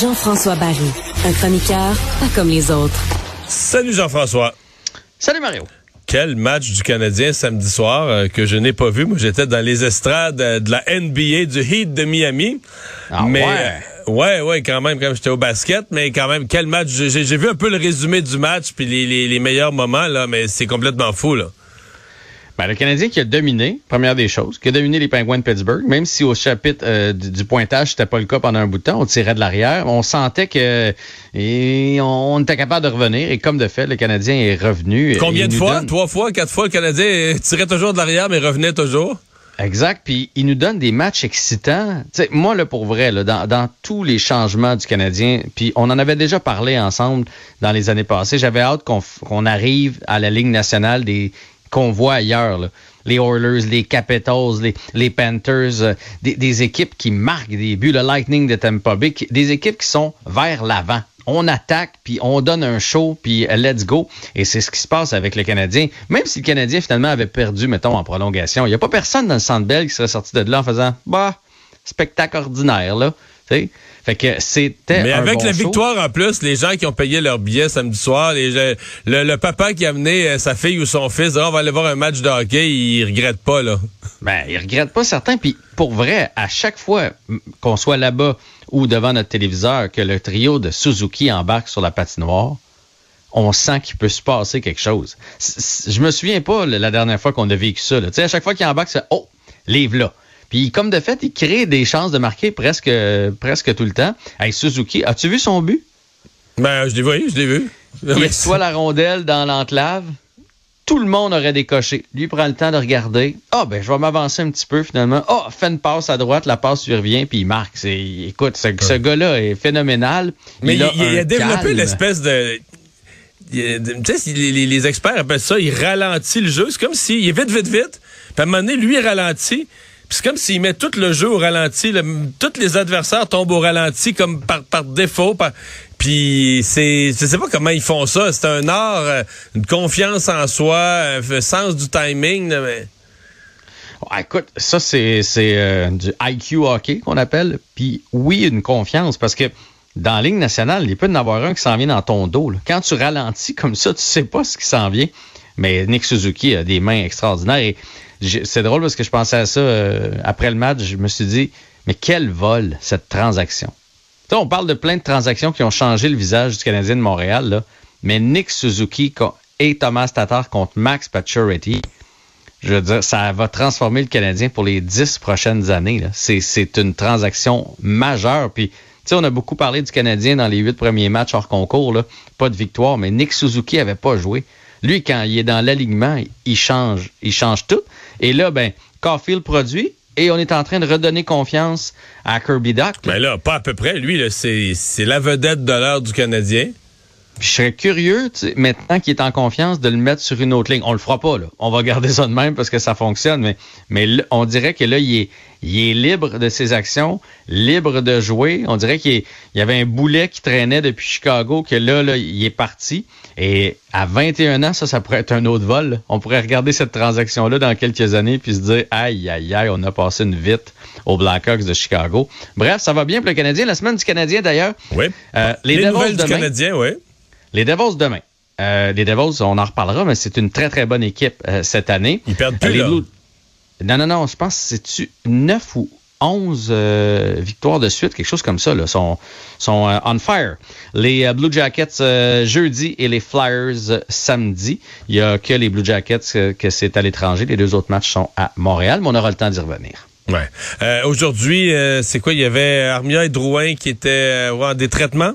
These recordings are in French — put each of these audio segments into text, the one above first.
Jean-François Barry, un chroniqueur pas comme les autres. Salut Jean-François. Salut Mario. Quel match du Canadien samedi soir euh, que je n'ai pas vu. Moi, j'étais dans les estrades euh, de la NBA du Heat de Miami. Ah mais ouais? Ouais, ouais, quand même, quand j'étais au basket, mais quand même, quel match. J'ai vu un peu le résumé du match puis les, les, les meilleurs moments là, mais c'est complètement fou là. Ben, le Canadien qui a dominé, première des choses, qui a dominé les Penguins de Pittsburgh, même si au chapitre euh, du, du pointage, c'était pas le cas pendant un bout de temps, on tirait de l'arrière, on sentait que et on, on était capable de revenir et comme de fait, le Canadien est revenu. Combien de fois? donne- Trois fois, quatre fois, le Canadien tirait toujours de l'arrière, mais revenait toujours? Exact. Puis il nous donne des matchs excitants. Tu sais, moi, là, pour vrai, là, dans, dans tous les changements du Canadien, puis on en avait déjà parlé ensemble dans les années passées, j'avais hâte qu'on qu'on arrive à la Ligue nationale des qu'on voit ailleurs. Les Oilers, les Capitals, les, Panthers, euh, des, équipes qui marquent des buts, le Lightning de Tampa Bay, des équipes qui sont vers l'avant. On attaque, puis on donne un show, puis let's go. Et c'est ce qui se passe avec le Canadien. Même si le Canadien, finalement, avait perdu, mettons, en prolongation, il n'y a pas personne dans le Centre Bell qui serait sorti de là en faisant « Bah, spectacle ordinaire, là. »? Fait que c'était Mais un avec bon la show. victoire en plus, les gens qui ont payé leur billet samedi soir, les gens- le, le papa qui a amené euh, sa fille ou son fils, Ah, on va aller voir un match de hockey, il regrette pas là. Ben, ils regrettent pas certains. Puis pour vrai, à chaque fois qu'on soit là-bas ou devant notre téléviseur, que le trio de Suzuki embarque sur la patinoire, on sent qu'il peut se passer quelque chose. Je me souviens pas la la dernière fois qu'on a vécu ça. là. Tu sais, à chaque fois qu'il embarque, c'est oh, livre là. Puis comme de fait, il crée des chances de marquer presque presque tout le temps. Hey, Suzuki, as-tu vu son but? Ben, je l'ai vu, je l'ai vu. Il reçoit la rondelle dans l'enclave. Tout le monde aurait décoché. Lui prend le temps de regarder. Ah, ben, je vais m'avancer un petit peu finalement. Ah, fait une passe à droite, la passe lui revient, puis il marque. C'est, écoute, ce, ce gars-là est phénoménal. Mais il, a il- a développé l'espèce de. Tu sais, les, experts appellent ça, il ralentit le jeu. C'est comme s'il est vite, vite, vite. Puis à un moment donné, lui, il ralentit. C'est comme s'il met tout le jeu au ralenti. le- tous les adversaires tombent au ralenti comme par, défaut. Puis c'est, je sais pas comment ils font ça. C'est un art, euh, une confiance en soi, un sens du timing. écoute, ça, c'est, c'est euh, du IQ hockey qu'on appelle. Puis oui, une confiance, parce que dans la Ligue nationale, il peut y en avoir un qui s'en vient dans ton dos. Quand tu ralentis comme ça, tu sais pas ce qui s'en vient. Mais Nick Suzuki a des mains extraordinaires. Et c'est drôle parce que je pensais à ça euh, après le match. Je me suis dit, mais quel vol cette transaction. Tu sais, on parle de plein de transactions qui ont changé le visage du Canadien de Montréal, mais Nick Suzuki et Thomas Tatar contre Max Pacioretty, je veux dire, ça va transformer le Canadien pour les dix prochaines années. C'est, une transaction majeure. Puis, tu sais, on a beaucoup parlé du Canadien dans les huit premiers matchs hors concours. Là. Pas de victoire, mais Nick Suzuki avait pas joué. Lui, quand il est dans l'alignement, il change. Il change tout. Et là, ben, Caulfield produit et on est en train de redonner confiance à Kirby Doc. là. Ben là, pas à peu près. Lui, c'est la vedette de l'heure du Canadien. Puis je serais curieux, maintenant qu'il est en confiance, de le mettre sur une autre ligne. On le fera pas, là. On va garder ça de même parce que ça fonctionne, mais, mais on dirait que là, il est, il est libre de ses actions, libre de jouer. On dirait qu'il y avait un boulet qui traînait depuis Chicago, que là, là, il est parti. Et à 21 ans, ça, ça pourrait être un autre vol. On pourrait regarder cette transaction-là dans quelques années puis se dire, aïe, aïe, aïe, on a passé une vite aux Blackhawks de Chicago. Bref, ça va bien pour le Canadien. La semaine du Canadien, d'ailleurs. Oui. Euh, les les nouvelles du demain. Canadien, oui. Les Devils demain. euh, les Devils, on en reparlera, mais c'est une très, très bonne équipe euh, cette année. Ils perdent plus, Les là. Blue- Non, non, non, je pense que c'est-tu 9 ou 11 euh, victoires de suite, quelque chose comme ça, là, sont, sont euh, on fire. Les euh, Blue Jackets euh, jeudi et les Flyers euh, samedi. Il y a que les Blue Jackets euh, que c'est à l'étranger. Les deux autres matchs sont à Montréal, mais on aura le temps d'y revenir. Ouais. Euh, Aujourd'hui, euh, c'est quoi? Il y avait Armia et Drouin qui étaient euh, ouais, en détraitement?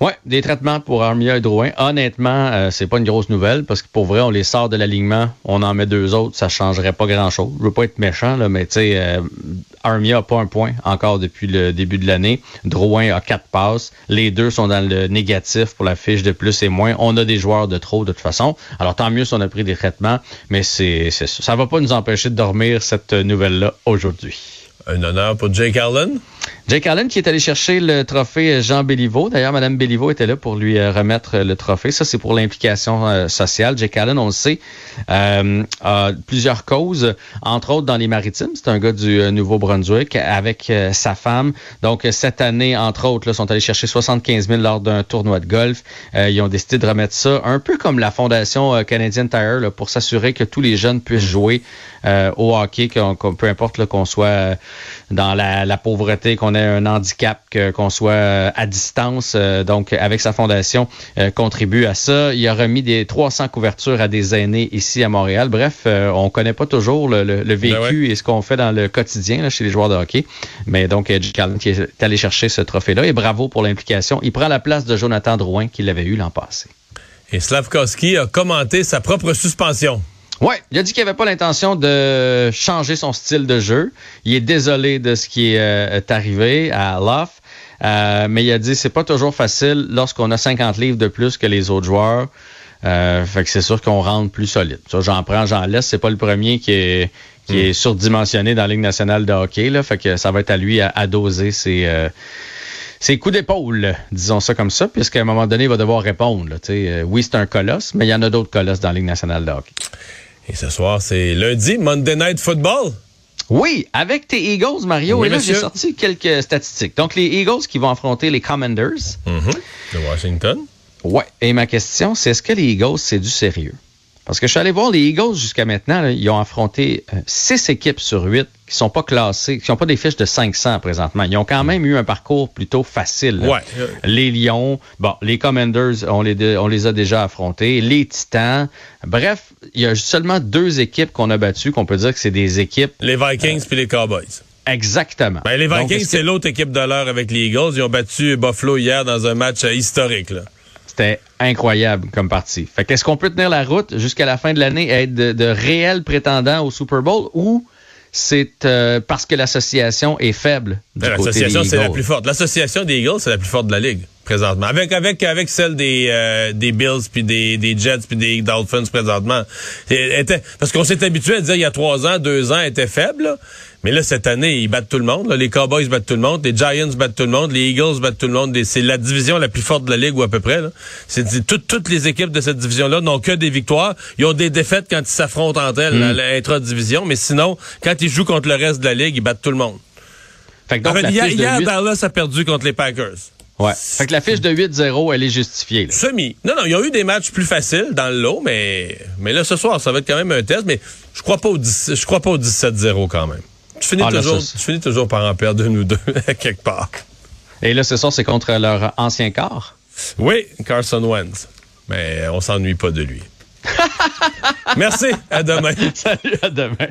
Ouais, des traitements pour Armia et Drouin. Honnêtement, euh, c'est pas une grosse nouvelle parce que pour vrai, on les sort de l'alignement, on en met deux autres, ça changerait pas grand-chose. Je veux pas être méchant là, mais tu sais, euh, Armia a pas un point encore depuis le début de l'année. Drouin a quatre passes. Les deux sont dans le négatif pour la fiche de plus et moins. On a des joueurs de trop de toute façon. Alors tant mieux si on a pris des traitements, mais c'est. Ça va pas nous empêcher de dormir cette nouvelle-là aujourd'hui. Un honneur pour Jake Allen? Jake Allen qui est allé chercher le trophée Jean Béliveau. D'ailleurs, Mme Béliveau était là pour lui euh, remettre le trophée. Ça, c'est pour l'implication euh, sociale. Jake Allen, on le sait, euh, a plusieurs causes, entre autres dans les maritimes. C'est un gars du euh, Nouveau-Brunswick avec euh, sa femme. Donc, euh, cette année, entre autres, là, sont allés chercher 75 000 lors d'un tournoi de golf. Euh, ils ont décidé de remettre ça un peu comme la Fondation euh, Canadian Tire là, pour s'assurer que tous les jeunes puissent jouer euh, au hockey, peu importe qu'on soit euh, dans la, la pauvreté, qu'on ait un handicap, qu'on soit euh, à distance. Euh, donc, avec sa fondation, euh, contribue à ça. Il a remis des 300 couvertures à des aînés ici à Montréal. Bref, on connaît pas toujours le, le- le vécu Ben ouais. et ce qu'on fait dans le quotidien là, chez les joueurs de hockey. Mais donc, Jake Allen qui est allé chercher ce trophée-là. Et bravo pour l'implication. Il prend la place de Jonathan Drouin qui l'avait eu l'an passé. Et Slavkowski a commenté sa propre suspension. Ouais, il a dit qu'il n'avait pas l'intention de changer son style de jeu. Il est désolé de ce qui est, euh, arrivé à Love. Euh, mais il a dit c'est pas toujours facile lorsqu'on a 50 livres de plus que les autres joueurs. Euh, fait que c'est sûr qu'on rentre plus solide. Ça, j'en prends, j'en laisse. C'est pas le premier qui est qui est surdimensionné dans la Ligue nationale de hockey. Là, fait que ça va être à lui à, à doser ses, euh, ses coups d'épaule, disons ça comme ça, puisqu'à un moment donné, il va devoir répondre. là. Euh, oui, c'est un colosse, mais il y en a d'autres colosses dans la Ligue nationale de hockey. Et ce soir, c'est lundi, Monday Night Football. Oui, avec tes Eagles, Mario. Oui, et là, j'ai sorti quelques statistiques. Donc, les Eagles qui vont affronter les Commanders. Mhm. De Washington. Ouais. Et ma question, c'est est-ce que les Eagles, c'est du sérieux? Parce que je suis allé voir les Eagles jusqu'à maintenant, là, ils ont affronté euh, six équipes sur huit qui sont pas classées, qui n'ont pas des fiches de 500 présentement. Ils ont quand même eu un parcours plutôt facile. Ouais. Les Lions, bon, les Commanders, on les, dé- on les a déjà affrontés. Les Titans. Bref, il y a seulement deux équipes qu'on a battues, qu'on peut dire que c'est des équipes Les Vikings puis les Cowboys. exactement. Ben, les Vikings, que- c'est l'autre équipe de l'heure avec les Eagles. Ils ont battu Buffalo hier dans un match euh, historique. Là. C'était incroyable comme partie. Fait que est-ce qu'on peut tenir la route jusqu'à la fin de l'année et être de, de réels prétendants au Super Bowl ou c'est euh, parce que l'association est faible Ben, L'association, c'est la plus forte. L'association des Eagles, c'est la plus forte de la ligue présentement. Avec avec avec celle des euh, des Bills puis des, des Jets puis des Dolphins présentement. Était- parce qu'on s'est habitué à dire il y a trois ans, deux ans, elle était faible. là. Mais là cette année, ils battent tout le monde. là. Les Cowboys battent tout le monde, les Giants battent tout le monde, les Eagles battent tout le monde. C'est la division la plus forte de la ligue ou à peu près. là. C'est toutes toutes les équipes de cette division-là n'ont que des victoires. Ils ont des défaites quand ils s'affrontent entre elles à l'intra-division, mais sinon, quand ils jouent contre le reste de la ligue, ils battent tout le monde. Fait que donc, la hier, hier, 8 Dallas a perdu contre les Packers. Ouais. Fait que la fiche de 8-0, elle est justifiée. là. Semi. Non, non, ils ont eu des matchs plus faciles dans le lot, mais, mais là, ce soir, ça va être quand même un test, mais je crois pas au 10 je crois pas au 17-0 quand même. Tu finis, Ah, là, toujours, ça, tu finis toujours par en perdre une ou deux, quelque part. Et là, ce soir, c'est contre leur ancien corps. Oui, Carson Wentz. Mais on s'ennuie pas de lui. Merci, à demain. Salut, à demain.